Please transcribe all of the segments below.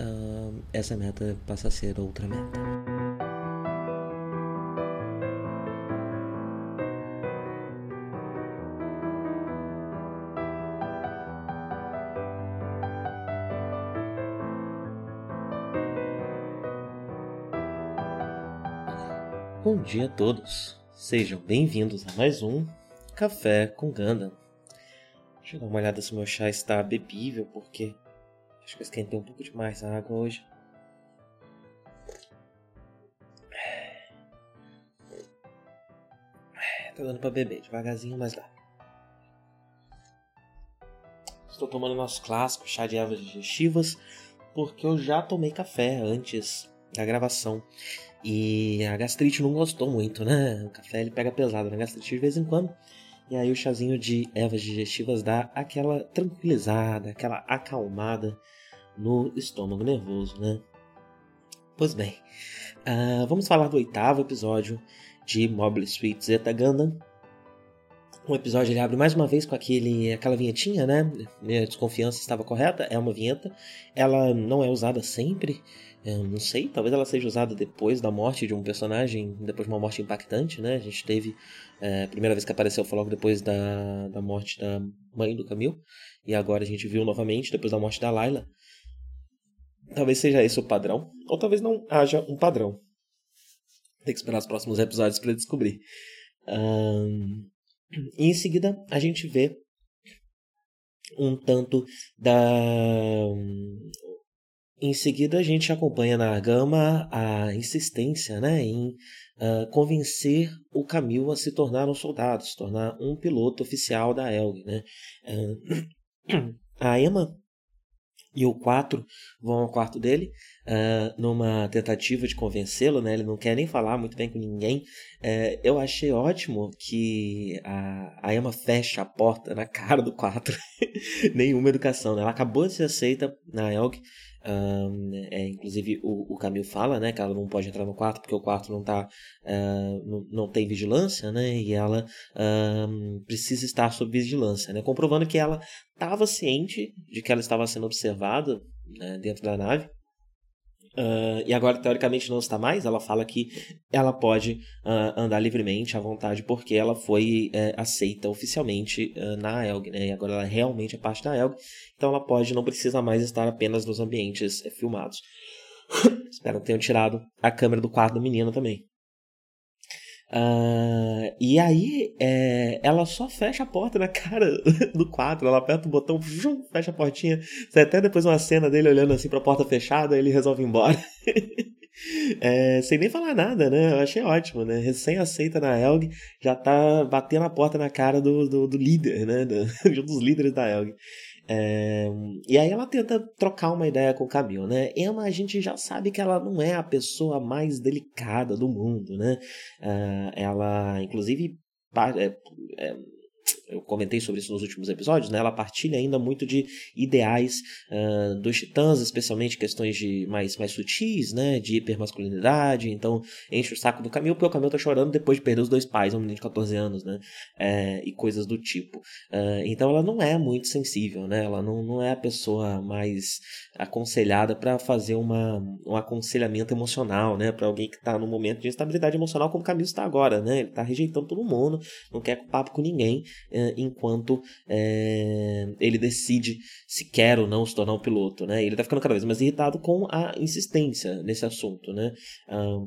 uh, essa meta passa a ser outra meta. Bom dia a todos, sejam bem-vindos a mais um Café com Ganda. Deixa eu dar uma olhada se meu chá está bebível, porque acho que eu esquentei um pouco demais a água hoje. Tá dando pra beber, devagarzinho, mas dá. Estou tomando nosso clássico chá de ervas digestivas, porque eu já tomei café antes da gravação. E a gastrite não gostou muito, né? O café ele pega pesado na gastrite de vez em quando. E aí o chazinho de ervas digestivas dá aquela tranquilizada, aquela acalmada no estômago nervoso, né? Pois bem, uh, vamos falar do oitavo episódio de Mobile Suit Zeta Gundam. O episódio ele abre mais uma vez com aquele, aquela vinhetinha, né? Minha desconfiança estava correta, é uma vinheta. Ela não é usada sempre, eu não sei, talvez ela seja usada depois da morte de um personagem, depois de uma morte impactante, né? A gente teve. É, a primeira vez que apareceu foi logo depois da, da morte da mãe do Camil. E agora a gente viu novamente depois da morte da Layla. Talvez seja esse o padrão, ou talvez não haja um padrão. Tem que esperar os próximos episódios para descobrir. Um, e em seguida a gente vê um tanto da em seguida, a gente acompanha na Gama a insistência né, em uh, convencer o Camil a se tornar um soldado, se tornar um piloto oficial da Elg. Né? Uh, a Emma e o 4 vão ao quarto dele uh, numa tentativa de convencê-lo, né? Ele não quer nem falar muito bem com ninguém. Uh, eu achei ótimo que a, a Emma fecha a porta na cara do 4. Nenhuma educação, né? Ela acabou de ser aceita na Elg um, é, inclusive o, o Camil fala né, que ela não pode entrar no quarto porque o quarto não, tá, uh, não, não tem vigilância, né, e ela um, precisa estar sob vigilância, né, comprovando que ela estava ciente de que ela estava sendo observada né, dentro da nave Uh, e agora, teoricamente, não está mais. Ela fala que ela pode uh, andar livremente à vontade porque ela foi uh, aceita oficialmente na ELG, né? E agora ela realmente é parte da ELG. Então ela pode, não precisa mais estar apenas nos ambientes eh, filmados. Espero que tenham tirado a câmera do quarto da menina também. Uh, e aí é, ela só fecha a porta na cara do quadro, ela aperta o botão, vum, fecha a portinha. Até depois uma cena dele olhando assim pra porta fechada, ele resolve ir embora. é, sem nem falar nada, né? Eu achei ótimo, né? Recém aceita na Elg, já tá batendo a porta na cara do, do, do líder, né? De um dos líderes da Elg. É, e aí ela tenta trocar uma ideia com o Camil, né? Emma, a gente já sabe que ela não é a pessoa mais delicada do mundo, né? Uh, ela, inclusive, é, é, eu comentei sobre isso nos últimos episódios, né? Ela partilha ainda muito de ideais uh, dos titãs, especialmente questões de mais, mais sutis, né? De hipermasculinidade. Então, enche o saco do Camil, porque o Camil tá chorando depois de perder os dois pais, um menino de 14 anos, né? É, e coisas do tipo. Uh, então, ela não é muito sensível, né? Ela não, não é a pessoa mais aconselhada para fazer uma, um aconselhamento emocional, né? Para alguém que tá num momento de instabilidade emocional, como o Camil está agora, né? Ele tá rejeitando todo mundo, não quer papo com ninguém é, enquanto é, ele decide se quer ou não se tornar um piloto, né? Ele está ficando cada vez mais irritado com a insistência nesse assunto, né? Ah,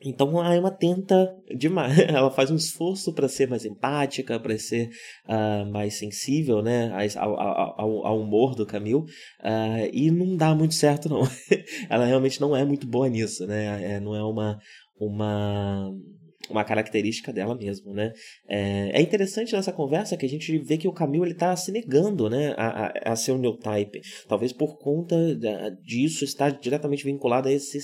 então a Emma tenta demais, ela faz um esforço para ser mais empática, para ser uh, mais sensível, né, ao, ao, ao humor do Camille, uh, e não dá muito certo não. ela realmente não é muito boa nisso, né, é, não é uma uma uma característica dela mesmo, né? É, é, interessante nessa conversa que a gente vê que o Camilo ele tá se negando, né, a, a, a ser um type. Talvez por conta disso está diretamente vinculado a esse,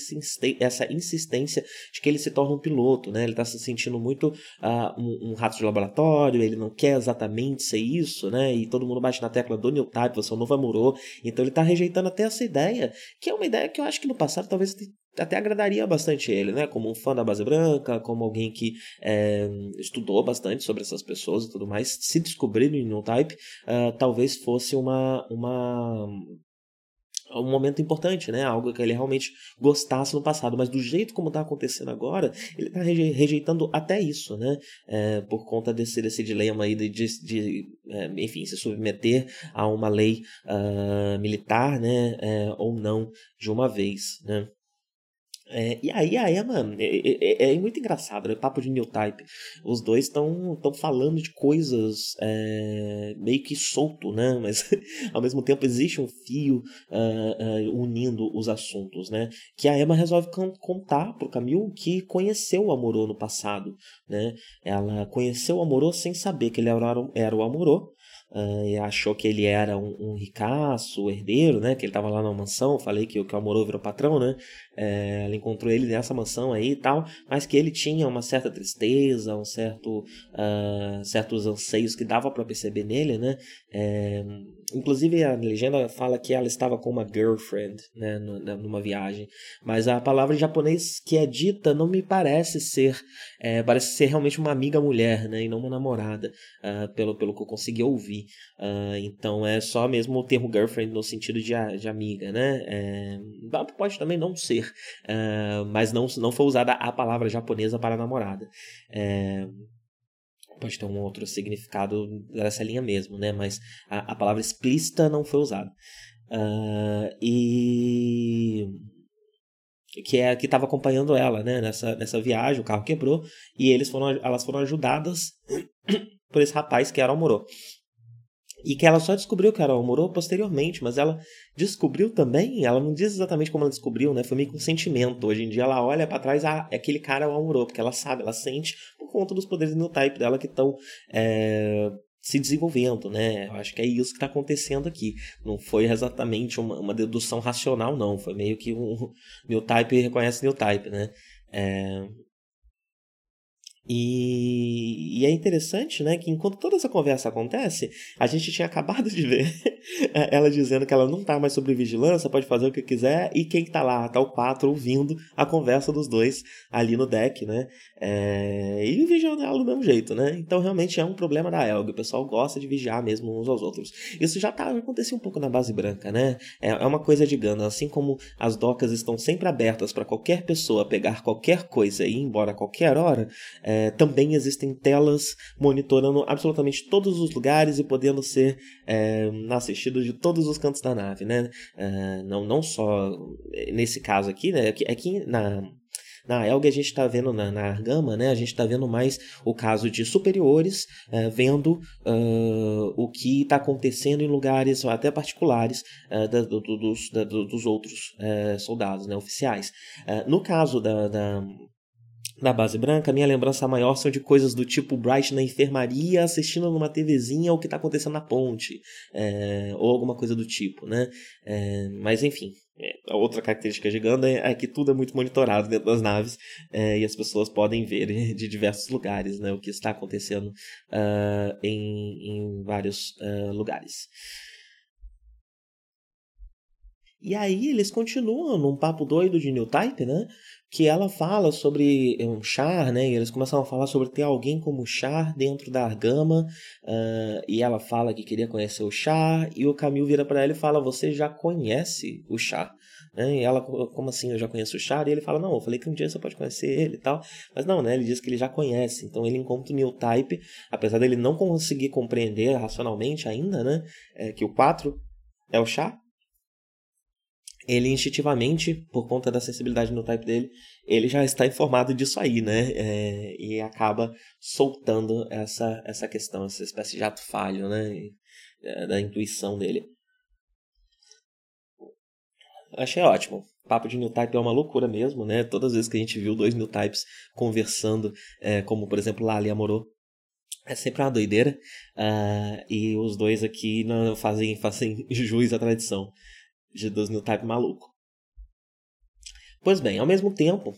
essa insistência de que ele se torne um piloto, né? Ele está se sentindo muito uh, um, um, rato de laboratório, ele não quer exatamente ser isso, né? E todo mundo bate na tecla do type, você é um novo amorô. Então ele está rejeitando até essa ideia, que é uma ideia que eu acho que no passado talvez até agradaria bastante ele, né? Como um fã da base branca, como alguém que é, estudou bastante sobre essas pessoas e tudo mais. Se descobrir no Type, uh, talvez fosse uma, uma um momento importante, né? Algo que ele realmente gostasse no passado, mas do jeito como está acontecendo agora, ele está rejeitando até isso, né? É, por conta desse, desse dilema aí de, de, de é, enfim, se submeter a uma lei uh, militar, né? É, ou não, de uma vez, né? É, e aí a Emma é, é, é, muito engraçado, né? Papo de new type. Os dois estão falando de coisas é, meio que solto, né? Mas ao mesmo tempo existe um fio uh, uh, unindo os assuntos, né? Que a Emma resolve contar pro Camil que conheceu o Amorô no passado, né? Ela conheceu o Amorô sem saber que ele era, era o Amorô Uh, e achou que ele era um, um ricaço, herdeiro, né? Que ele estava lá na mansão. Falei que, que o Amorô virou patrão, né? É, ela encontrou ele nessa mansão aí e tal, mas que ele tinha uma certa tristeza, um certo, uh, certos anseios que dava para perceber nele, né? É, inclusive a legenda fala que ela estava com uma girlfriend, né? Numa viagem, mas a palavra em japonês que é dita não me parece ser, é, parece ser realmente uma amiga mulher, né? E não uma namorada, uh, pelo, pelo que eu consegui ouvir. Uh, então é só mesmo o termo girlfriend no sentido de, de amiga, né? É, pode também não ser, uh, mas não, não foi usada a palavra japonesa para namorada. É, pode ter um outro significado dessa linha mesmo, né? Mas a, a palavra explícita não foi usada. Uh, e que é que estava acompanhando ela, né? Nessa, nessa viagem, o carro quebrou e eles foram, elas foram ajudadas por esse rapaz que era o Moro. E que ela só descobriu que era o Moro posteriormente, mas ela descobriu também, ela não diz exatamente como ela descobriu, né? Foi meio com um sentimento. Hoje em dia ela olha para trás, ah, aquele cara é o Amorô, porque ela sabe, ela sente por conta dos poderes no type dela que estão é, se desenvolvendo, né? Eu acho que é isso que está acontecendo aqui. Não foi exatamente uma, uma, dedução racional, não. Foi meio que um new type reconhece new type, né? É, e, e, é interessante, né, que enquanto toda essa conversa acontece, a gente tinha acabado de ver ela dizendo que ela não tá mais sobre vigilância, pode fazer o que quiser, e quem tá lá, tá o 4 ouvindo a conversa dos dois ali no deck, né, é, e vigiando ela do mesmo jeito, né, então realmente é um problema da Elga, o pessoal gosta de vigiar mesmo uns aos outros. Isso já tá, acontecia um pouco na base branca, né, é, é uma coisa de Gana, assim como as docas estão sempre abertas para qualquer pessoa pegar qualquer coisa e ir embora a qualquer hora, é, é, também existem telas monitorando absolutamente todos os lugares e podendo ser é, assistidos de todos os cantos da nave, né? É, não, não só nesse caso aqui, né? Aqui, aqui na na Elga a gente está vendo, na, na Argama, né, a gente está vendo mais o caso de superiores uh, vendo uh, o que está acontecendo em lugares até particulares uh, da, do, dos, da, dos outros soldados, né, oficiais. no caso da, da na base branca, minha lembrança maior são de coisas do tipo Bright na enfermaria assistindo numa TVzinha o que está acontecendo na ponte, é, ou alguma coisa do tipo, né? É, mas enfim, é, a outra característica Ganda é, que tudo é muito monitorado dentro das naves é, e as pessoas podem ver de diversos lugares né, o que está acontecendo uh, em, em vários uh, lugares. E aí eles continuam num papo doido de New Type, né? Que ela fala sobre um char, né? Eles começam a falar sobre ter alguém como char dentro da Argama, uh, e ela fala que queria conhecer o char, e o Camil vira para ela e fala: Você já conhece o char? Né? E ela, como assim, eu já conheço o char? E ele fala: Não, eu falei que um dia você pode conhecer ele e tal. Mas não, né? Ele diz que ele já conhece. Então ele encontra o New Type, apesar dele não conseguir compreender racionalmente ainda, né? É, que o 4 é o char ele instintivamente, por conta da sensibilidade no type dele, ele já está informado disso aí, né? É, e acaba soltando essa, essa questão, essa espécie de ato falho, né? É, da intuição dele. Achei ótimo. papo de new type é uma loucura mesmo, né? Todas as vezes que a gente viu dois new types conversando, é, como por exemplo Lali Amorô, é sempre uma doideira. Uh, e os dois aqui não fazem, fazem jus à tradição de dos new type maluco. Pois bem, ao mesmo tempo,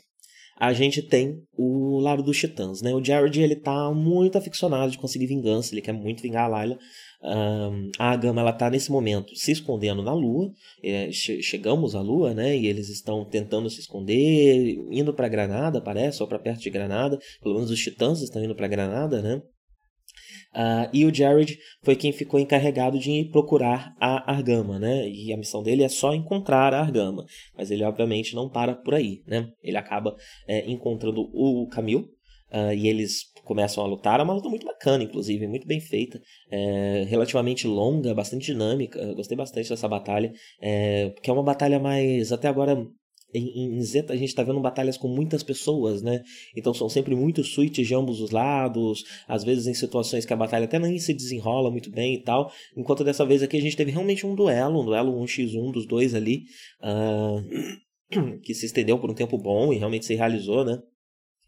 a gente tem o lado dos titãs, né? O Jared, ele tá muito aficionado de conseguir vingança, ele quer muito vingar a Layla. Um, a Gama, ela tá nesse momento se escondendo na Lua, é, che chegamos à Lua, né? E eles estão tentando se esconder, indo para Granada, parece, ou para perto de Granada. Pelo menos os titãs estão indo para Granada, né? Uh, e o Jared foi quem ficou encarregado de procurar a Argama, né? E a missão dele é só encontrar a Argama. Mas ele, obviamente, não para por aí, né? Ele acaba é, encontrando o Camil. Uh, e eles começam a lutar. É uma luta muito bacana, inclusive, muito bem feita, é, relativamente longa, bastante dinâmica. Eu gostei bastante dessa batalha, é, porque é uma batalha mais, até agora, em, em Zeta a gente está vendo batalhas com muitas pessoas, né? Então são sempre muitos suítes de ambos os lados, às vezes em situações que a batalha até nem se desenrola muito bem e tal. Enquanto dessa vez aqui a gente teve realmente um duelo, um duelo 1x1 dos dois ali, uh, que se estendeu por um tempo bom e realmente se realizou, né?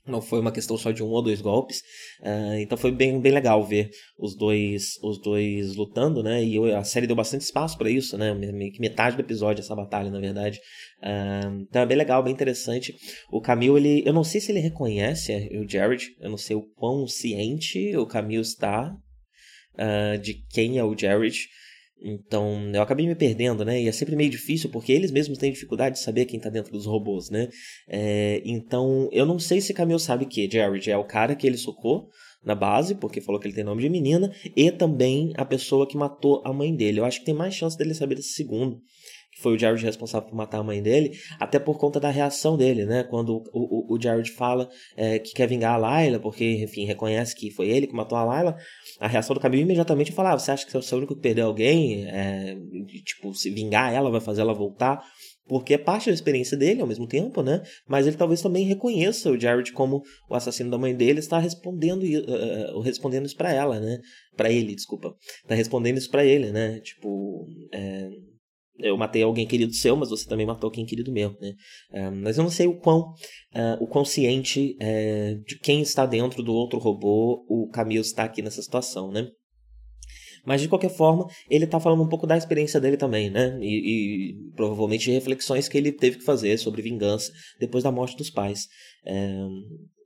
Não foi uma questão só de um ou dois golpes. Uh, então foi bem, bem legal ver os dois os dois lutando, né? E eu, a série deu bastante espaço para isso, né? Que metade do episódio, essa batalha, na verdade. Uh, então é bem legal, bem interessante. O Camille, ele, eu não sei se ele reconhece o Jared, eu não sei o quão ciente o Camille está uh, de quem é o Jared. Então, eu acabei me perdendo, né? E é sempre meio difícil, porque eles mesmos têm dificuldade de saber quem está dentro dos robôs, né? É, então, eu não sei se Camille sabe que Jared é o cara que ele socou na base, porque falou que ele tem nome de menina, e também a pessoa que matou a mãe dele. Eu acho que tem mais chance dele saber desse segundo foi o Jared responsável por matar a mãe dele, até por conta da reação dele, né? Quando o, o, o Jared fala é, que quer vingar a Layla, porque, enfim, reconhece que foi ele que matou a Layla, a reação do Camille imediatamente falar: ah, você acha que você é o único que perdeu alguém? É, tipo, se vingar ela vai fazer ela voltar? porque é parte da experiência dele ao mesmo tempo, né? Mas ele talvez também reconheça o Jared como o assassino da mãe dele, está respondendo uh, respondendo isso para ela, né? Para ele, desculpa, está respondendo isso para ele, né? Tipo, é, eu matei alguém querido seu, mas você também matou alguém querido meu, né? Uh, mas eu não sei o quão, uh, o quão ciente uh, de quem está dentro do outro robô o Camille está aqui nessa situação, né? Mas de qualquer forma, ele está falando um pouco da experiência dele também, né? E, e, provavelmente reflexões que ele teve que fazer sobre vingança depois da morte dos pais. É,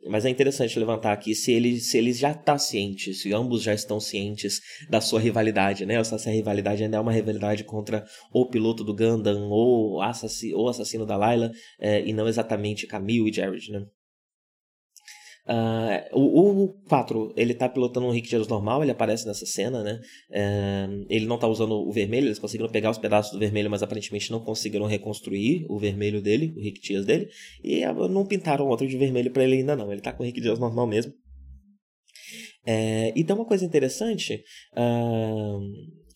mas é interessante levantar aqui se ele, se ele já está ciente, se ambos já estão cientes da sua rivalidade, né? Ou se essa rivalidade ainda é uma rivalidade contra o piloto do Gundam ou o assassino, ou assassino da Layla, é, e não exatamente Camille e Jared, né? Uh, o, o 4, ele tá pilotando um Rick Dias normal, ele aparece nessa cena, né? Uh, ele não tá usando o vermelho, eles conseguiram pegar os pedaços do vermelho, mas aparentemente não conseguiram reconstruir o vermelho dele, o Rick Dias dele, e uh, não pintaram outro de vermelho para ele ainda não, ele tá com o Rick Dias normal mesmo. É, e tem uma coisa interessante,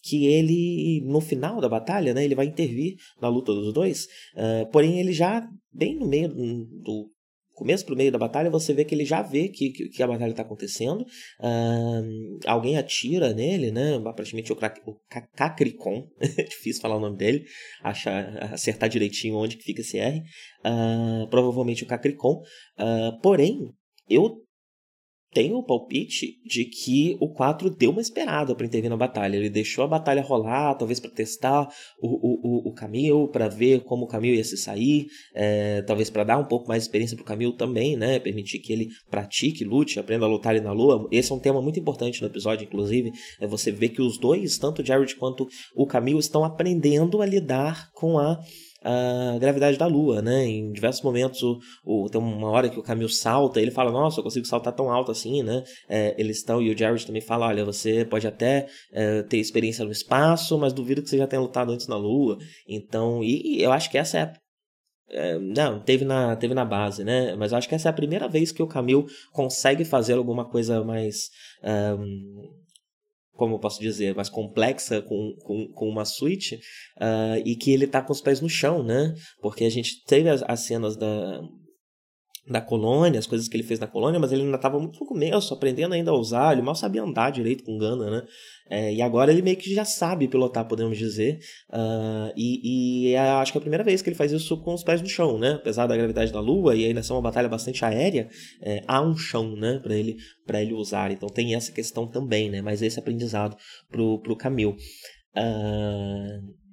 que ele, no final da batalha, né, ele vai intervir na luta dos dois, uh, porém ele já, bem no meio do começo pro meio da batalha, você vê que ele já vê que, que, que a batalha está acontecendo. Uh, alguém atira nele, né? Aparentemente o, o Cacricon, difícil falar o nome dele, achar, acertar direitinho onde que fica esse R. Uh, provavelmente o Cacricon. Uh, porém, eu tenho o palpite de que o 4 deu uma esperada para intervir na batalha. Ele deixou a batalha rolar, talvez para testar o, o, o, Camille, para ver como o Camille ia se sair, é, talvez para dar um pouco mais de experiência para o Camille também, né? Permitir que ele pratique, lute, aprenda a lutar ali na lua. Esse é um tema muito importante no episódio, inclusive. É você ver que os dois, tanto o Jared quanto o Camille, estão aprendendo a lidar com a a gravidade da Lua, né? Em diversos momentos, o, o, tem uma hora que o Camilo salta, ele fala, nossa, eu consigo saltar tão alto assim, né? É, eles estão, e o Jared também fala, olha, você pode até é, ter experiência no espaço, mas duvido que você já tenha lutado antes na Lua. Então, e, e eu acho que essa é a é, não, teve na, teve na base, né? Mas eu acho que essa é a primeira vez que o Camil consegue fazer alguma coisa mais. Um, como eu posso dizer, mais complexa com, com, com uma suíte, uh, e que ele tá com os pés no chão, né? Porque a gente teve as, as cenas da, da colônia, as coisas que ele fez na colônia, mas ele ainda estava muito no começo, aprendendo ainda a usar, ele mal sabia andar direito com Gana, né? É, e agora ele meio que já sabe pilotar, podemos dizer. Uh, e, e é, acho que é a primeira vez que ele faz isso com os pés no chão, né? Apesar da gravidade da Lua e ainda ser uma batalha bastante aérea, é, há um chão, né? Para ele, ele usar. Então tem essa questão também, né? Mas esse aprendizado pro, pro Camil. Uh,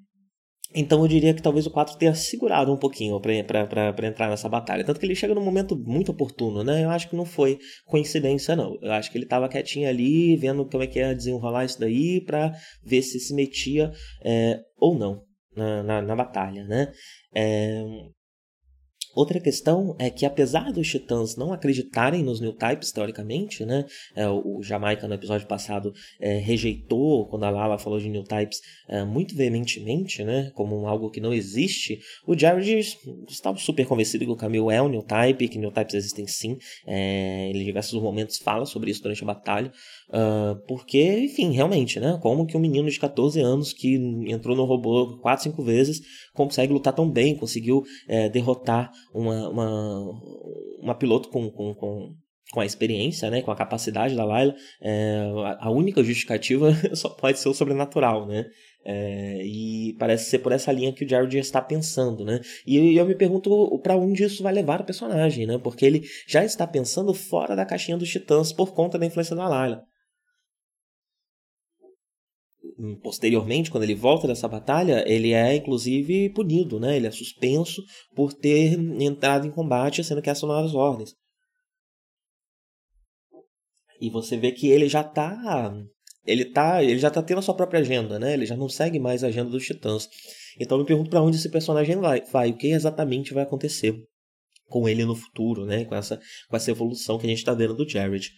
então eu diria que talvez o 4 tenha segurado um pouquinho para entrar nessa batalha. Tanto que ele chega num momento muito oportuno, né? Eu acho que não foi coincidência, não. Eu acho que ele estava quietinho ali, vendo como é que ia desenrolar isso daí, para ver se se metia é, ou não na, na, na batalha, né? É, Outra questão é que, apesar dos titãs não acreditarem nos new types, teoricamente, né? É, o Jamaica, no episódio passado, é, rejeitou, quando a Lala falou de new types, é, muito veementemente, né? Como algo que não existe. O Jared estava super convencido que o Camille é um new type, que new types existem sim. É, ele, em diversos momentos, fala sobre isso durante a batalha. Uh, porque, enfim, realmente, né? Como que um menino de 14 anos que entrou no robô 4, 5 vezes consegue lutar tão bem, conseguiu é, derrotar uma, uma, uma piloto com, com, com, com a experiência, né, com a capacidade da Layla, é, a única justificativa só pode ser o sobrenatural, né? É, e parece ser por essa linha que o Jared está pensando, né? E eu me pergunto para onde isso vai levar o personagem, né? Porque ele já está pensando fora da caixinha dos Titãs por conta da influência da Layla. Posteriormente, quando ele volta dessa batalha, ele é inclusive punido, né? Ele é suspenso por ter entrado em combate, sendo que essas são as ordens. E você vê que ele já tá ele tá, ele já tá tendo a sua própria agenda, né? Ele já não segue mais a agenda dos Titãs. Então eu me pergunto para onde esse personagem vai, vai, o que exatamente vai acontecer com ele no futuro, né? Com essa, com essa evolução que a gente está vendo do Jared.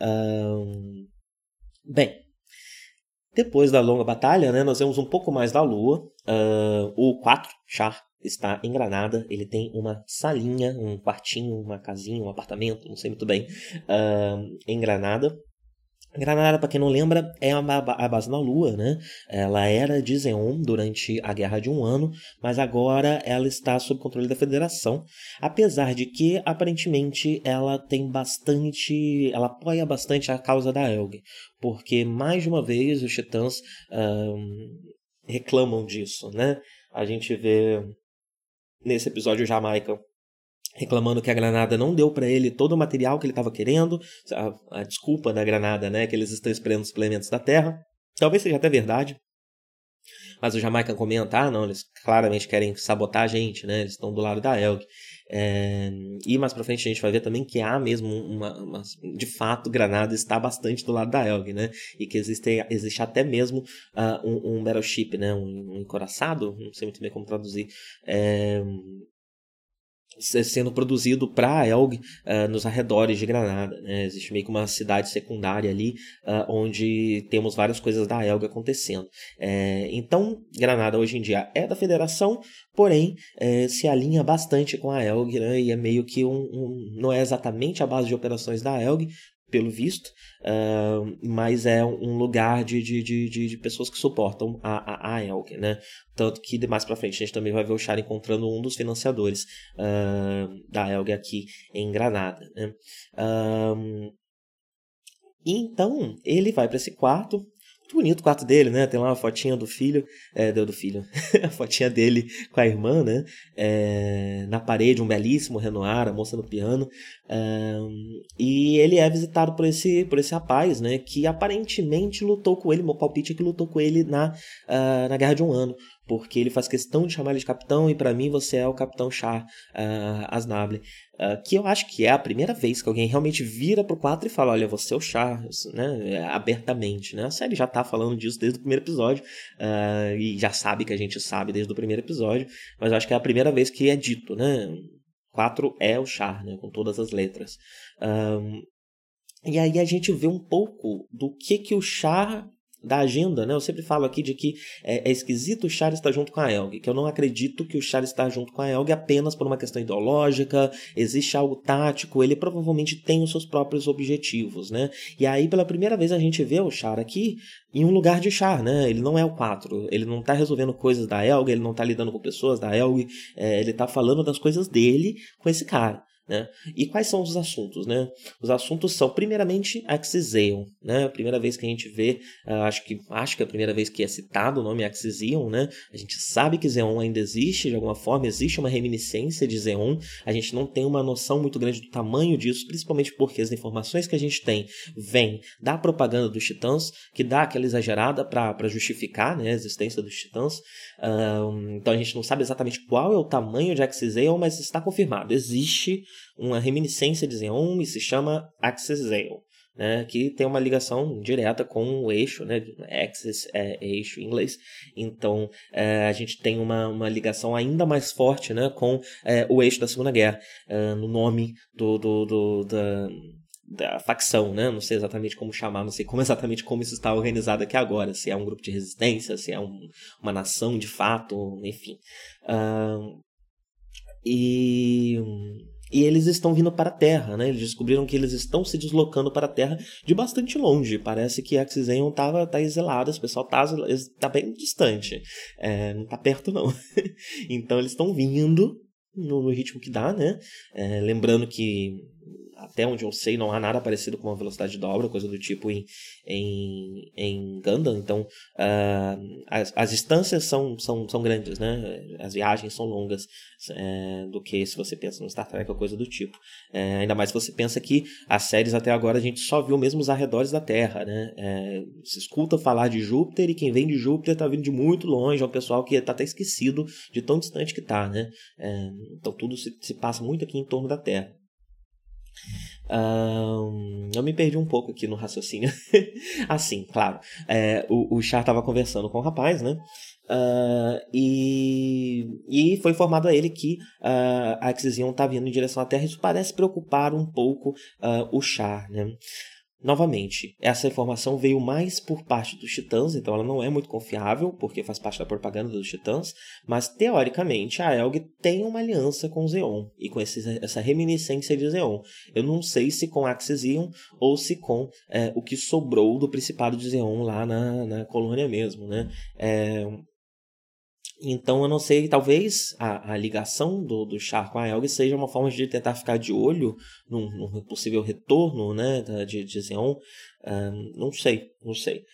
Um... Bem, depois da longa batalha, né, nós vemos um pouco mais da lua. Uh, o 4, Char, está em Granada. Ele tem uma salinha, um quartinho, uma casinha, um apartamento, não sei muito bem, uh, em Granada. Granada, para quem não lembra, é a base na Lua, né? Ela era de Zeon durante a Guerra de um Ano, mas agora ela está sob controle da Federação, apesar de que aparentemente ela tem bastante, ela apoia bastante a causa da Elg, porque mais de uma vez os Titãs reclamam disso, né? A gente vê nesse episódio Jamaica reclamando que a Granada não deu para ele todo o material que ele estava querendo, a, a, desculpa da Granada, né, que eles estão esperando os elementos da Terra. Talvez seja até verdade. Mas o Jamaica comenta, ah, não, eles claramente querem sabotar a gente, né? Eles estão do lado da Elg. É, e mais pra frente a gente vai ver também que há mesmo uma, uma, de fato Granada está bastante do lado da Elg, né? E que existe, existe até mesmo uh, um, um battleship, né? Um, um encoraçado, não sei muito bem como traduzir, é, sendo produzido para a Elg uh, nos arredores de Granada. Né? Existe meio que uma cidade secundária ali, uh, onde temos várias coisas da Elg acontecendo. É, então, Granada hoje em dia é da Federação, porém é, se alinha bastante com a Elg, né? e é meio que um, um, não é exatamente a base de operações da Elg, pelo visto, uh, mas é um lugar de, de, de, de, pessoas que suportam a, a, a né? Tanto que mais pra frente a gente também vai ver o Char encontrando um dos financiadores uh, da Elg aqui em Granada, né? Então, ele vai para esse quarto, bonito o quarto dele, né? Tem lá uma fotinha do filho, é, do filho, a fotinha dele com a irmã, né? É, na parede, um belíssimo Renoir, a moça no piano. e ele é visitado por esse, por esse rapaz, né? Que aparentemente lutou com ele, meu palpite é que lutou com ele na, uh, na Guerra de um Ano porque ele faz questão de chamar ele de capitão e para mim você é o capitão Char uh, Asnable. Uh, que eu acho que é a primeira vez que alguém realmente vira pro 4 e fala: Olha, você é o Char, né? Abertamente, né? A série já tá falando disso desde o primeiro episódio uh, e já sabe que a gente sabe desde o primeiro episódio, mas eu acho que é a primeira vez que é dito, né? 4 é o Char, né? Com todas as letras. Um, e aí a gente vê um pouco do que que o Char da agenda, né? Eu sempre falo aqui de que é, é, esquisito o Charles estar junto com a Elg, que eu não acredito que o Charles está junto com a Elg apenas por uma questão ideológica, existe algo tático, ele provavelmente tem os seus próprios objetivos, né? E aí, pela primeira vez, a gente vê o Char aqui em um lugar de Char, né? Ele não é o 4, ele não está resolvendo coisas da Elg, ele não está lidando com pessoas da Elg, é, ele está falando das coisas dele com esse cara. Né? E quais são os assuntos? Né? Os assuntos são, primeiramente, Axiseon. Né? A primeira vez que a gente vê, uh, acho, que, acho que é a primeira vez que é citado o nome Axiseon. Né? A gente sabe que Zeon ainda existe, de alguma forma, existe uma reminiscência de Zeon. A gente não tem uma noção muito grande do tamanho disso, principalmente porque as informações que a gente tem vêm da propaganda dos titãs, que dá aquela exagerada para justificar né, a existência dos titãs. Uh, então a gente não sabe exatamente qual é o tamanho de Axiseon, mas está confirmado. Existe uma reminiscência de Xeon e se chama Axis Xeon. Né, que tem uma ligação direta com o eixo, né, axis é eixo em inglês, então é, a gente tem uma, uma ligação ainda mais forte né, com é, o eixo da Segunda Guerra, é, no nome do, do, do da, da facção, né? Não sei exatamente como chamar, não sei como exatamente como isso está organizado aqui agora, se é um grupo de resistência, se é um, uma nação de fato, enfim. Uh, e e eles estão vindo para a Terra, né? Eles descobriram que eles estão se deslocando para a Terra de bastante longe. Parece que Axion tava tá exilado, o pessoal tá, tá bem distante. É, não tá perto, não. então eles estão vindo no, no, ritmo que dá, né? É, lembrando que até onde eu sei, não há nada parecido com uma velocidade de dobra, coisa do tipo em, em, em Gundam. Então, uh, as, as distâncias são, são, são grandes, né? As viagens são longas é, do que se você pensa no Star Trek ou coisa do tipo. É, ainda mais se você pensa que as séries até agora a gente só viu mesmo os arredores da Terra, né? É, se escuta falar de Júpiter e quem vem de Júpiter está vindo de muito longe, é um pessoal que está até esquecido de tão distante que está, né? É, então tudo se, se passa muito aqui em torno da Terra. Um, eu me perdi um pouco aqui no raciocínio. assim, claro. É, o, o Char estava conversando com o rapaz, né? Uh, e, e foi informado a ele que uh, a Axision está vindo em direção à Terra. Isso parece preocupar um pouco uh, o Char, né? Novamente, essa informação veio mais por parte dos Titãs, então ela não é muito confiável, porque faz parte da propaganda dos Titãs, mas teoricamente a Elg tem uma aliança com Zeon, e com esse, essa reminiscência de Zeon. Eu não sei se com Axision ou se com é, o que sobrou do Principado de Zeon lá na, na colônia mesmo, né? É, então eu não sei, talvez a, a ligação do, do Char com a Elg seja uma forma de tentar ficar de olho num, num possível retorno né, de, de Zeon. Um, não sei, não sei.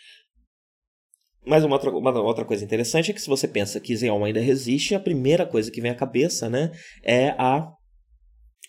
Mas uma outra, uma outra coisa interessante é que se você pensa que Zeon ainda resiste, a primeira coisa que vem à cabeça né, é a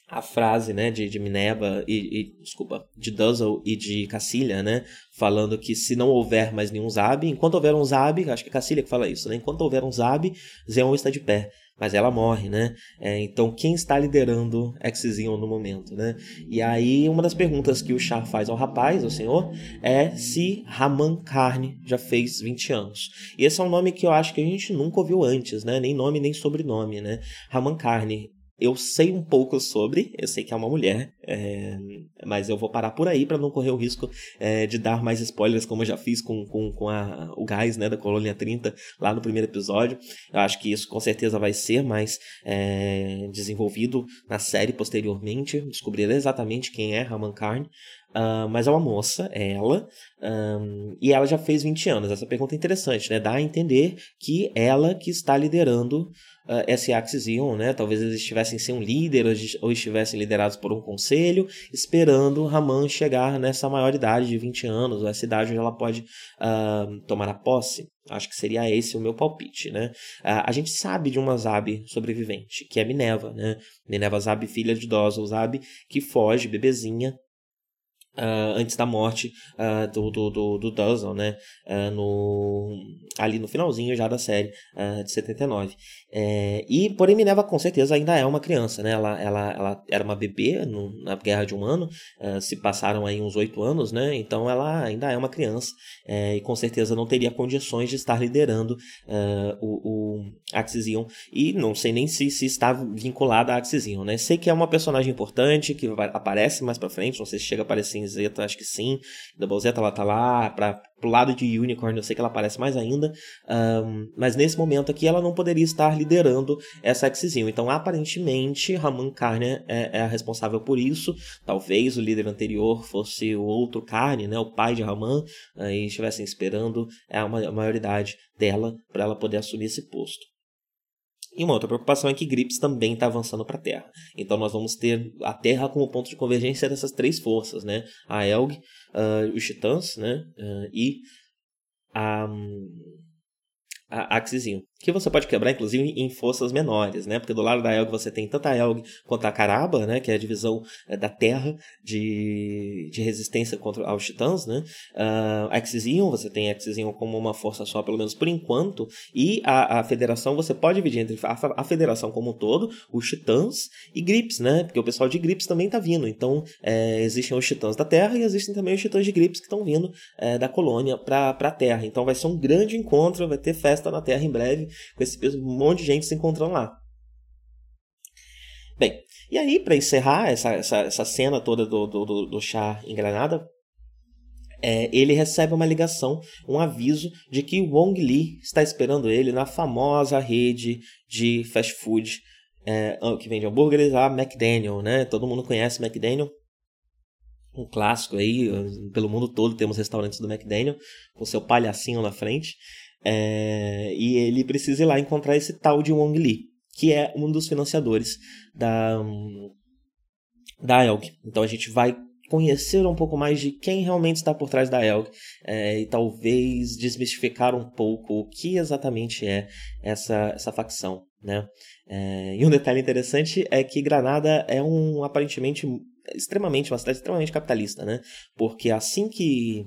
a frase, né, de, de Minerva e, e, desculpa, de Duzzle e de Cacilha, né, falando que se não houver mais nenhum Zab, enquanto houver um Zab, acho que é Cacilha que fala isso, né, enquanto houver um Zab, Zeon está de pé, mas ela morre, né, é, então quem está liderando Exizion no momento, né, e aí uma das perguntas que o Char faz ao rapaz, ao senhor, é se Raman Carne já fez 20 anos, e esse é um nome que eu acho que a gente nunca ouviu antes, né, nem nome nem sobrenome, né, Raman Carne, eu sei um pouco sobre, eu sei que é uma mulher, é, mas eu vou parar por aí para não correr o risco é, de dar mais spoilers, como eu já fiz com, com, com a, o gás né, da Colônia 30 lá no primeiro episódio. Eu acho que isso com certeza vai ser mais é, desenvolvido na série posteriormente, descobrir exatamente quem é Raman Karn. Uh, mas é uma moça, é ela, um, e ela já fez 20 anos. Essa pergunta é interessante, né? Dá a entender que ela que está liderando uh, esse Axis Ion, né? Talvez eles estivessem sem um líder ou estivessem liderados por um conselho, esperando Raman chegar nessa maioridade de 20 anos, ou essa idade onde ela pode uh, tomar a posse. Acho que seria esse o meu palpite, né? a gente sabe de uma Zab sobrevivente, que é Minerva, né? Minerva Zab, filha de Dosa, Zab, que foge, bebezinha, Uh, antes da morte uh, do, do, do, do Duzzle, né? Uh, no, ali no finalzinho já da série de 79. É, e, porém, Minerva com certeza ainda é uma criança, né? Ela, ela, ela era uma bebê no, na Guerra de um Ano, se passaram aí uns oito anos, né? Então ela ainda é uma criança é, e com certeza não teria condições de estar liderando o, o Axision. E não sei nem se, se está vinculada a Axision, né? Sei que é uma personagem importante que vai, aparece mais pra frente, não sei se chega a aparecer em Zeta, acho que sim. Double Zeta ela tá lá para pro lado de Unicorn, eu sei que ela aparece mais ainda. Um, mas nesse momento aqui ela não poderia estar liderando essa Axizil. Então, aparentemente, Raman Carne é, é, a responsável por isso. Talvez o líder anterior fosse o outro Carne, né, o pai de Raman, e estivessem esperando a maioridade dela para ela poder assumir esse posto. E uma outra preocupação é que Grips também está avançando para a Terra. Então nós vamos ter a Terra como ponto de convergência dessas três forças, né? A Elg, uh, os Titãs, né? Uh, e a, a Axisinho que você pode quebrar, inclusive, em forças menores, né? Porque do lado da Elg você tem tanto a Elg quanto a Caraba, né? Que é a divisão é, da Terra de, de resistência contra aos titãs, né? Uh, Axision, você tem Axision como uma força só, pelo menos por enquanto, e a, a Federação você pode dividir entre a, a Federação como um todo, os titãs e Grips, né? Porque o pessoal de Grips também tá vindo, então é, existem os titãs da Terra e existem também os titãs de Grips que estão vindo é, da colônia para a Terra. Então vai ser um grande encontro, vai ter festa na Terra em breve, com esse um monte de gente se encontrando lá. Bem, e aí, para encerrar essa, essa, essa cena toda do, do, do, do chá em Granada, é, ele recebe uma ligação, um aviso de que Wong Li está esperando ele na famosa rede de fast food é, que vende hambúrgueres, a McDaniel, né? Todo mundo conhece McDaniel, um clássico aí, pelo mundo todo temos restaurantes do McDaniel, com seu palhacinho na frente. É, e ele precisa ir lá encontrar esse tal de Wong Li, que é um dos financiadores da, da Elg. Então a gente vai conhecer um pouco mais de quem realmente está por trás da Elg é, e talvez desmistificar um pouco o que exatamente é essa, essa facção. Né? É, e um detalhe interessante é que Granada é um aparentemente extremamente uma cidade extremamente capitalista, né? Porque assim que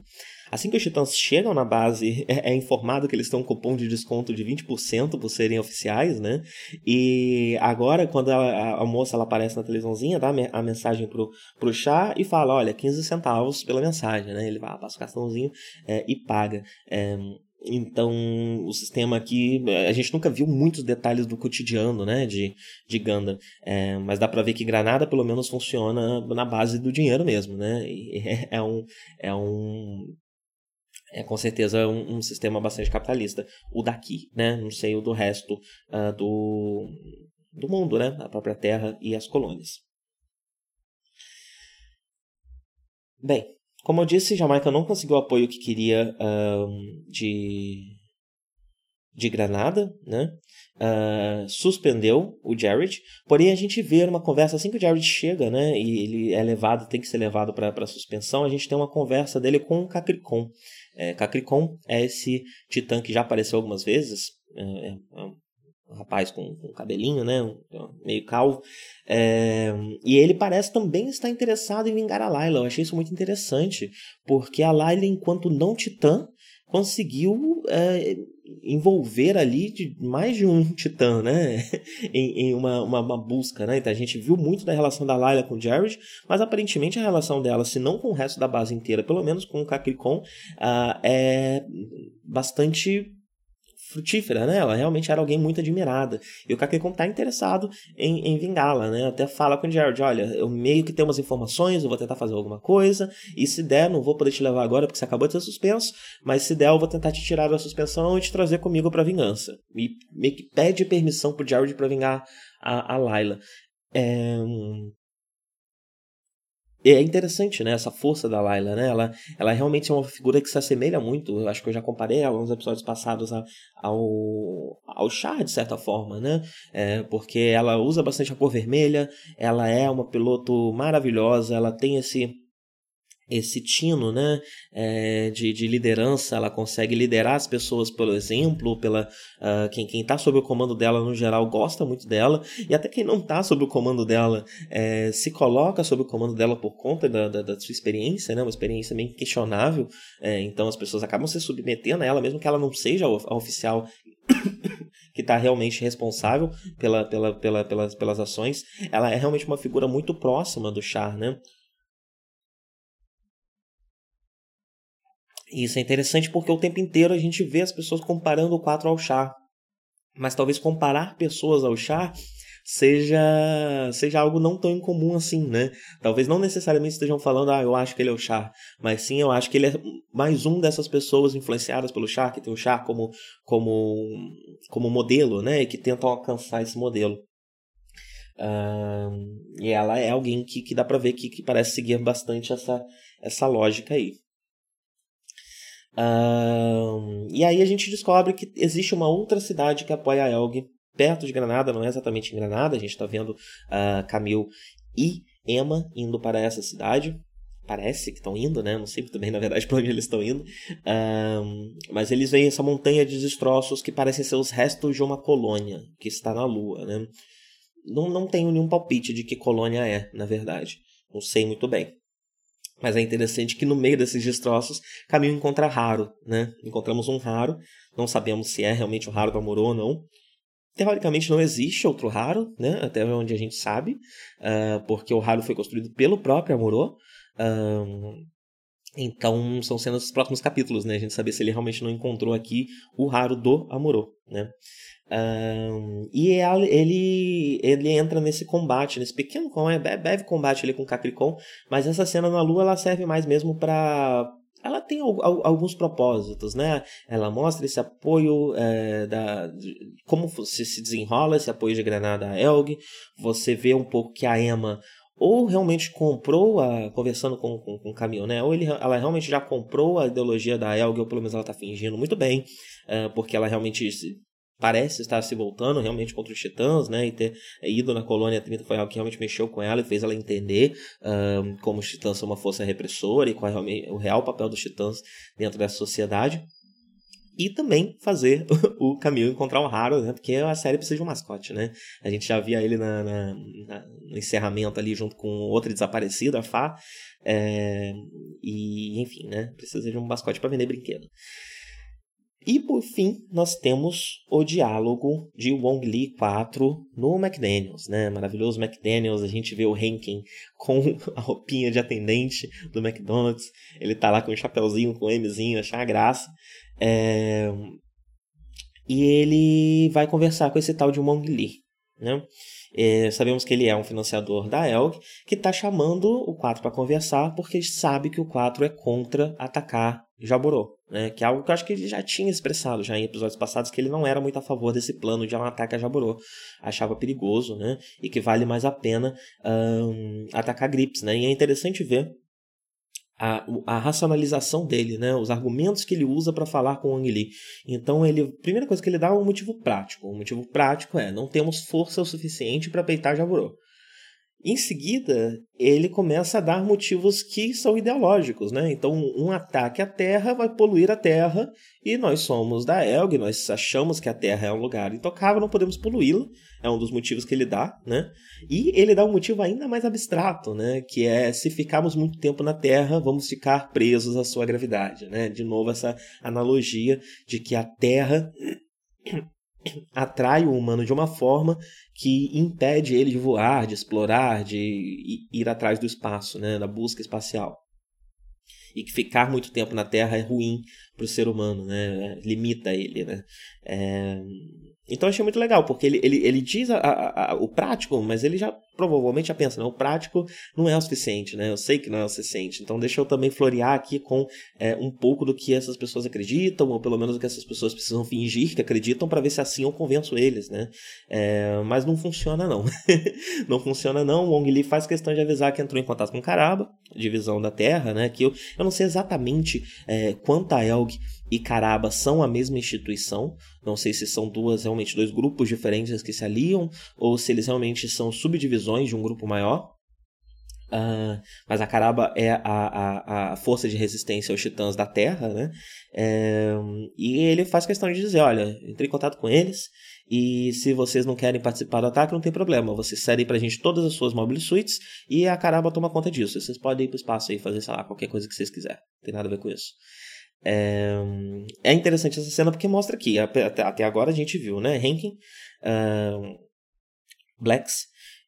Assim que os titãs chegam na base, é, é informado que eles estão com cupom de desconto de 20% por serem oficiais, né? E agora, quando a, a, moça ela aparece na televisãozinha, dá a mensagem pro, pro chá e fala: olha, 15 centavos pela mensagem, né? Ele vai, passa o cartãozinho é, e paga. É, então, o sistema aqui, a gente nunca viu muitos detalhes do cotidiano, né, de, de Gundam, é, mas dá para ver que Granada pelo menos funciona na base do dinheiro mesmo, né, é, é um, é um é com certeza um, um, sistema bastante capitalista. O daqui, né? Não sei o do resto uh, do, do mundo, né? A própria Terra e as colônias. Bem, como eu disse, Jamaica não conseguiu o apoio que queria uh, de, de Granada, né? Uh, suspendeu o Jared, porém a gente vê numa conversa assim que o Jared chega, né? E ele é levado, tem que ser levado para suspensão. A gente tem uma conversa dele com o Cacricon. É, Cacricon é esse titã que já apareceu algumas vezes. É, é, um rapaz com, com cabelinho, né? meio calvo. É, e ele parece também estar interessado em vingar a Layla. Eu achei isso muito interessante, porque a Layla, enquanto não titã, conseguiu é, envolver ali de mais de um titã, né? em, em uma, uma, uma, busca, né? Então a gente viu muito da relação da Layla com o Jared, mas aparentemente a relação dela, se não com o resto da base inteira, pelo menos com o Capricorn, uh, é bastante frutífera, né? Ela realmente era alguém muito admirada. E o Kakekon tá interessado em, em vingá-la, né? Até fala com o Jared, olha, eu meio que tenho umas informações, eu vou tentar fazer alguma coisa, e se der, não vou poder te levar agora porque você acabou de ser suspenso, mas se der, eu vou tentar te tirar da suspensão e te trazer comigo pra vingança. E meio que pede permissão pro Jared pra vingar a, a Layla. É, é interessante, né? Essa força da Layla, né? Ela, ela realmente é uma figura que se assemelha muito. Eu acho que eu já comparei nos episódios passados a, ao, ao Char, de certa forma, né? É, porque ela usa bastante a cor vermelha, ela é uma piloto maravilhosa, ela tem esse esse tino né, é, de, de liderança, ela consegue liderar as pessoas pelo exemplo, pela uh, quem quem está sob o comando dela no geral gosta muito dela e até quem não está sob o comando dela é, se coloca sob o comando dela por conta da, da, da sua experiência, né, uma experiência meio questionável, é, então as pessoas acabam se submetendo a ela mesmo que ela não seja a oficial que está realmente responsável pela, pela, pela, pelas, pelas ações, ela é realmente uma figura muito próxima do Char, né? Isso é interessante porque o tempo inteiro a gente vê as pessoas comparando o 4 ao char. Mas talvez comparar pessoas ao char seja seja algo não tão incomum assim, né? Talvez não necessariamente estejam falando, ah, eu acho que ele é o Char, mas sim eu acho que ele é mais um dessas pessoas influenciadas pelo Char, que tem o Char como como como modelo, né? E que tentam alcançar esse modelo. Uh, e ela é alguém que, que dá para ver que, que parece seguir bastante essa, essa lógica aí. Um, e aí a gente descobre que existe uma outra cidade que apoia a Elg perto de Granada, não é exatamente em Granada, a gente está vendo uh, Camille e Emma indo para essa cidade. Parece que estão indo, né? Não sei também, na verdade, para onde eles estão indo. Um, mas eles veem essa montanha de destroços que parecem ser os restos de uma colônia que está na Lua, né? Não, não tenho nenhum palpite de que colônia é, na verdade. Não sei muito bem. Mas é interessante que no meio desses destroços, Caminho encontra Raro, né? Encontramos um Raro, não sabemos se é realmente o Raro do Amorô ou não. Teoricamente não existe outro Raro, né? Até onde a gente sabe, uh, porque o Raro foi construído pelo próprio Amorô. Uh, então são cenas dos próximos capítulos, né? A gente saber se ele realmente não encontrou aqui o Raro do Amorô, né? Um, e ele, ele entra nesse combate, nesse pequeno combate, breve combate ali com o Capricorn, mas essa cena na Lua ela serve mais mesmo para ela tem alguns propósitos, né? Ela mostra esse apoio é, da como se, se desenrola esse apoio de Granada a Elg. Você vê um pouco que a Emma ou realmente comprou a conversando com, com, com o caminhão, né? Ou ele, ela realmente já comprou a ideologia da Elg, ou pelo menos ela está fingindo muito bem, é, porque ela realmente parece estar se voltando realmente contra os titãs, né? E ter ido na colônia 30 foi algo que realmente mexeu com ela e fez ela entender um, como os titãs são uma força repressora e qual é o real papel dos titãs dentro dessa sociedade. E também fazer o caminho encontrar o Raro, né? Porque a série precisa de um mascote, né? A gente já via ele na, na, na no encerramento ali junto com outra desaparecida, a Fá. É, e, enfim, né? Precisa de um mascote para vender brinquedo. E por fim, nós temos o diálogo de Wong Lee 4 no McDaniels, né? Maravilhoso McDaniels, a gente vê o Henkin com a roupinha de atendente do McDonald's, ele tá lá com um chapéuzinho, com um Mzinho, achar graça. É... E ele vai conversar com esse tal de Wong Lee, né? É, sabemos que ele é um financiador da Elg, que está chamando o 4 para conversar, porque sabe que o 4 é contra atacar Jaborô né? Que é algo que eu acho que ele já tinha expressado já em episódios passados que ele não era muito a favor desse plano de um ataque a Jaborô. Achava perigoso, né? E que vale mais a pena um, atacar Grips, né? E é interessante ver a, a, racionalização dele, né? Os argumentos que ele usa para falar com o Ang Lee. Então, ele, a primeira coisa que ele dá é um motivo prático. O motivo prático é: não temos força o suficiente para peitar Jaborô. Em seguida, ele começa a dar motivos que são ideológicos, né? Então, um ataque à Terra vai poluir a Terra e nós somos da Elg, nós achamos que a Terra é um lugar intocável, não podemos poluí-la. É um dos motivos que ele dá, né? E ele dá um motivo ainda mais abstrato, né? Que é se ficarmos muito tempo na Terra, vamos ficar presos à sua gravidade, né? De novo essa analogia de que a Terra atrai o humano de uma forma que impede ele de voar, de explorar, de ir atrás do espaço, né, da busca espacial. E que ficar muito tempo na Terra é ruim para o ser humano, né, limita ele. Né. É... Então achei muito legal, porque ele, ele, ele diz a, a, a, o prático, mas ele já provavelmente já pensa, né? O prático não é o suficiente, né? Eu sei que não é o suficiente. Então deixa eu também florear aqui com é, um pouco do que essas pessoas acreditam, ou pelo menos do que essas pessoas precisam fingir que acreditam para ver se assim eu convenço eles, né? É, mas não funciona não. não funciona não. O Wong Lee faz questão de avisar que entrou em contato com Caraba, divisão da Terra, né? Que eu, eu não sei exatamente é, quanto a Elg e Caraba são a mesma instituição. Não sei se são duas realmente dois grupos diferentes que se aliam ou se eles realmente são subdivisões de um grupo maior. Uh, mas a Caraba é a, a, a força de resistência aos titãs da Terra, né? É, e ele faz questão de dizer: olha, entre em contato com eles e se vocês não querem participar do ataque, não tem problema. Vocês cedem pra gente todas as suas mobile suites e a Caraba toma conta disso. Vocês podem ir pro espaço aí fazer, sei lá, qualquer coisa que vocês quiserem. Não tem nada a ver com isso. É, é interessante essa cena porque mostra aqui, até, agora a gente viu, né? Henkin, uh, Blacks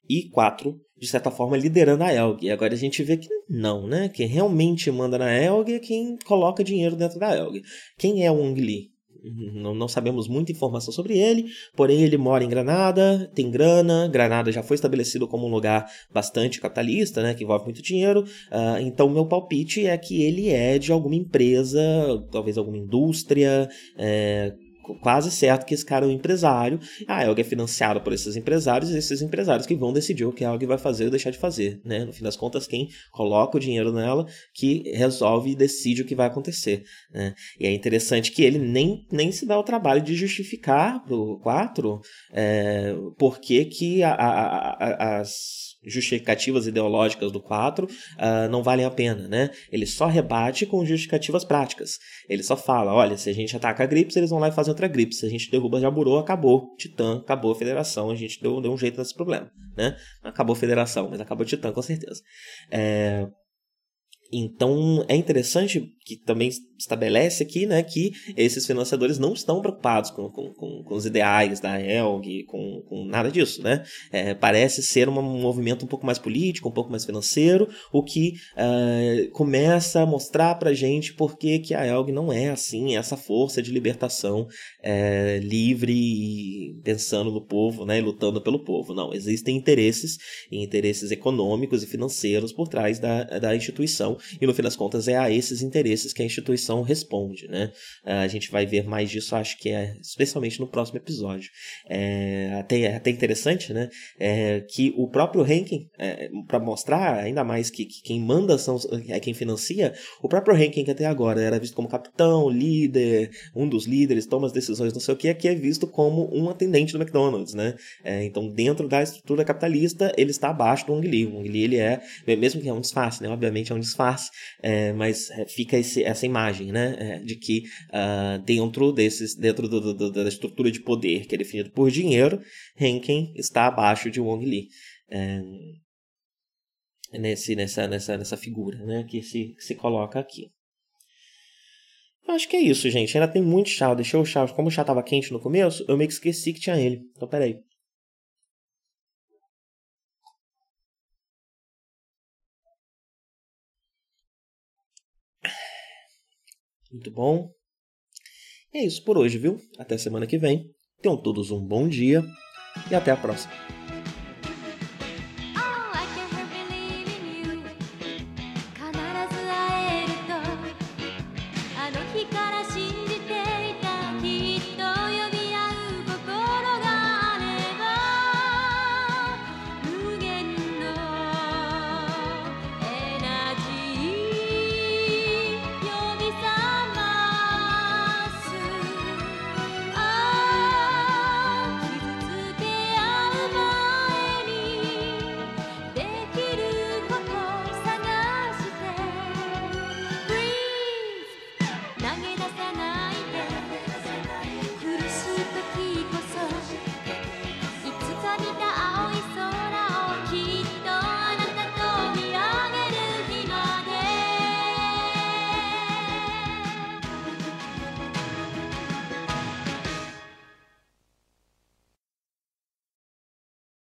e 4, de certa forma, liderando a Elg. E agora a gente vê que não, né? Quem realmente manda na Elg é quem coloca dinheiro dentro da Elg. Quem é o Wong Lee? Não, não, sabemos muita informação sobre ele, porém ele mora em Granada, tem grana, Granada já foi estabelecido como um lugar bastante capitalista, né, que envolve muito dinheiro, uh, então meu palpite é que ele é de alguma empresa, talvez alguma indústria, é, quase certo que esse cara é um empresário. A Elg é financiada por esses empresários e esses empresários que vão decidir o que a Elg vai fazer ou deixar de fazer. Né? No fim das contas, quem coloca o dinheiro nela que resolve e decide o que vai acontecer. Né? E é interessante que ele nem, nem se dá o trabalho de justificar para o 4 é, por que, que a, a, a, as justificativas ideológicas do 4 uh, ah, não valem a pena, né? Ele só rebate com justificativas práticas. Ele só fala, olha, se a gente ataca a Grips, eles vão lá e fazem outra Grips. Se a gente derruba Jaburu, acabou. Titã, acabou a federação, a gente deu, deu um jeito nesse problema, né? Acabou a federação, mas acabou Titã, com certeza. É... Então é interessante que também estabelece aqui né, que esses financiadores não estão preocupados com, com, com, com os ideais da ELG, com, com nada disso. Né? É, parece ser um movimento um pouco mais político, um pouco mais financeiro, o que uh, começa a mostrar para gente por que, que a ELG não é assim, essa força de libertação é, livre e pensando no povo né, e lutando pelo povo. Não, existem interesses, interesses econômicos e financeiros por trás da, da instituição, e no fim das contas é a esses interesses que a instituição responde. Né? A gente vai ver mais disso, acho que é especialmente no próximo episódio. É até, até interessante né? É, que o próprio ranking, é, para mostrar ainda mais que, que, quem manda são, é quem financia, o próprio ranking que até agora era visto como capitão, líder, um dos líderes, toma as decisões, não sei o que, aqui é visto como um atendente do McDonald's. Né? É, então, dentro da estrutura capitalista, ele está abaixo do Wong Lee. O Lee ele é, mesmo que é um disfarce, né? obviamente é um disfarce, é, mas é, fica esse, essa imagem, né, é, de que uh, dentro desses, dentro do, do, da estrutura de poder que é definido por dinheiro, Henken está abaixo de Wong Lee. É, nesse, nessa, nessa, nessa figura, né, que se, que se coloca aqui. Eu acho que é isso, gente. Ainda tem muito chá. Deixei o chá. Como o chá tava quente no começo, eu meio que esqueci que tinha ele. Então, peraí. Muito bom. E é isso por hoje, viu? Até semana que vem. Tenham todos um bom dia e até a próxima.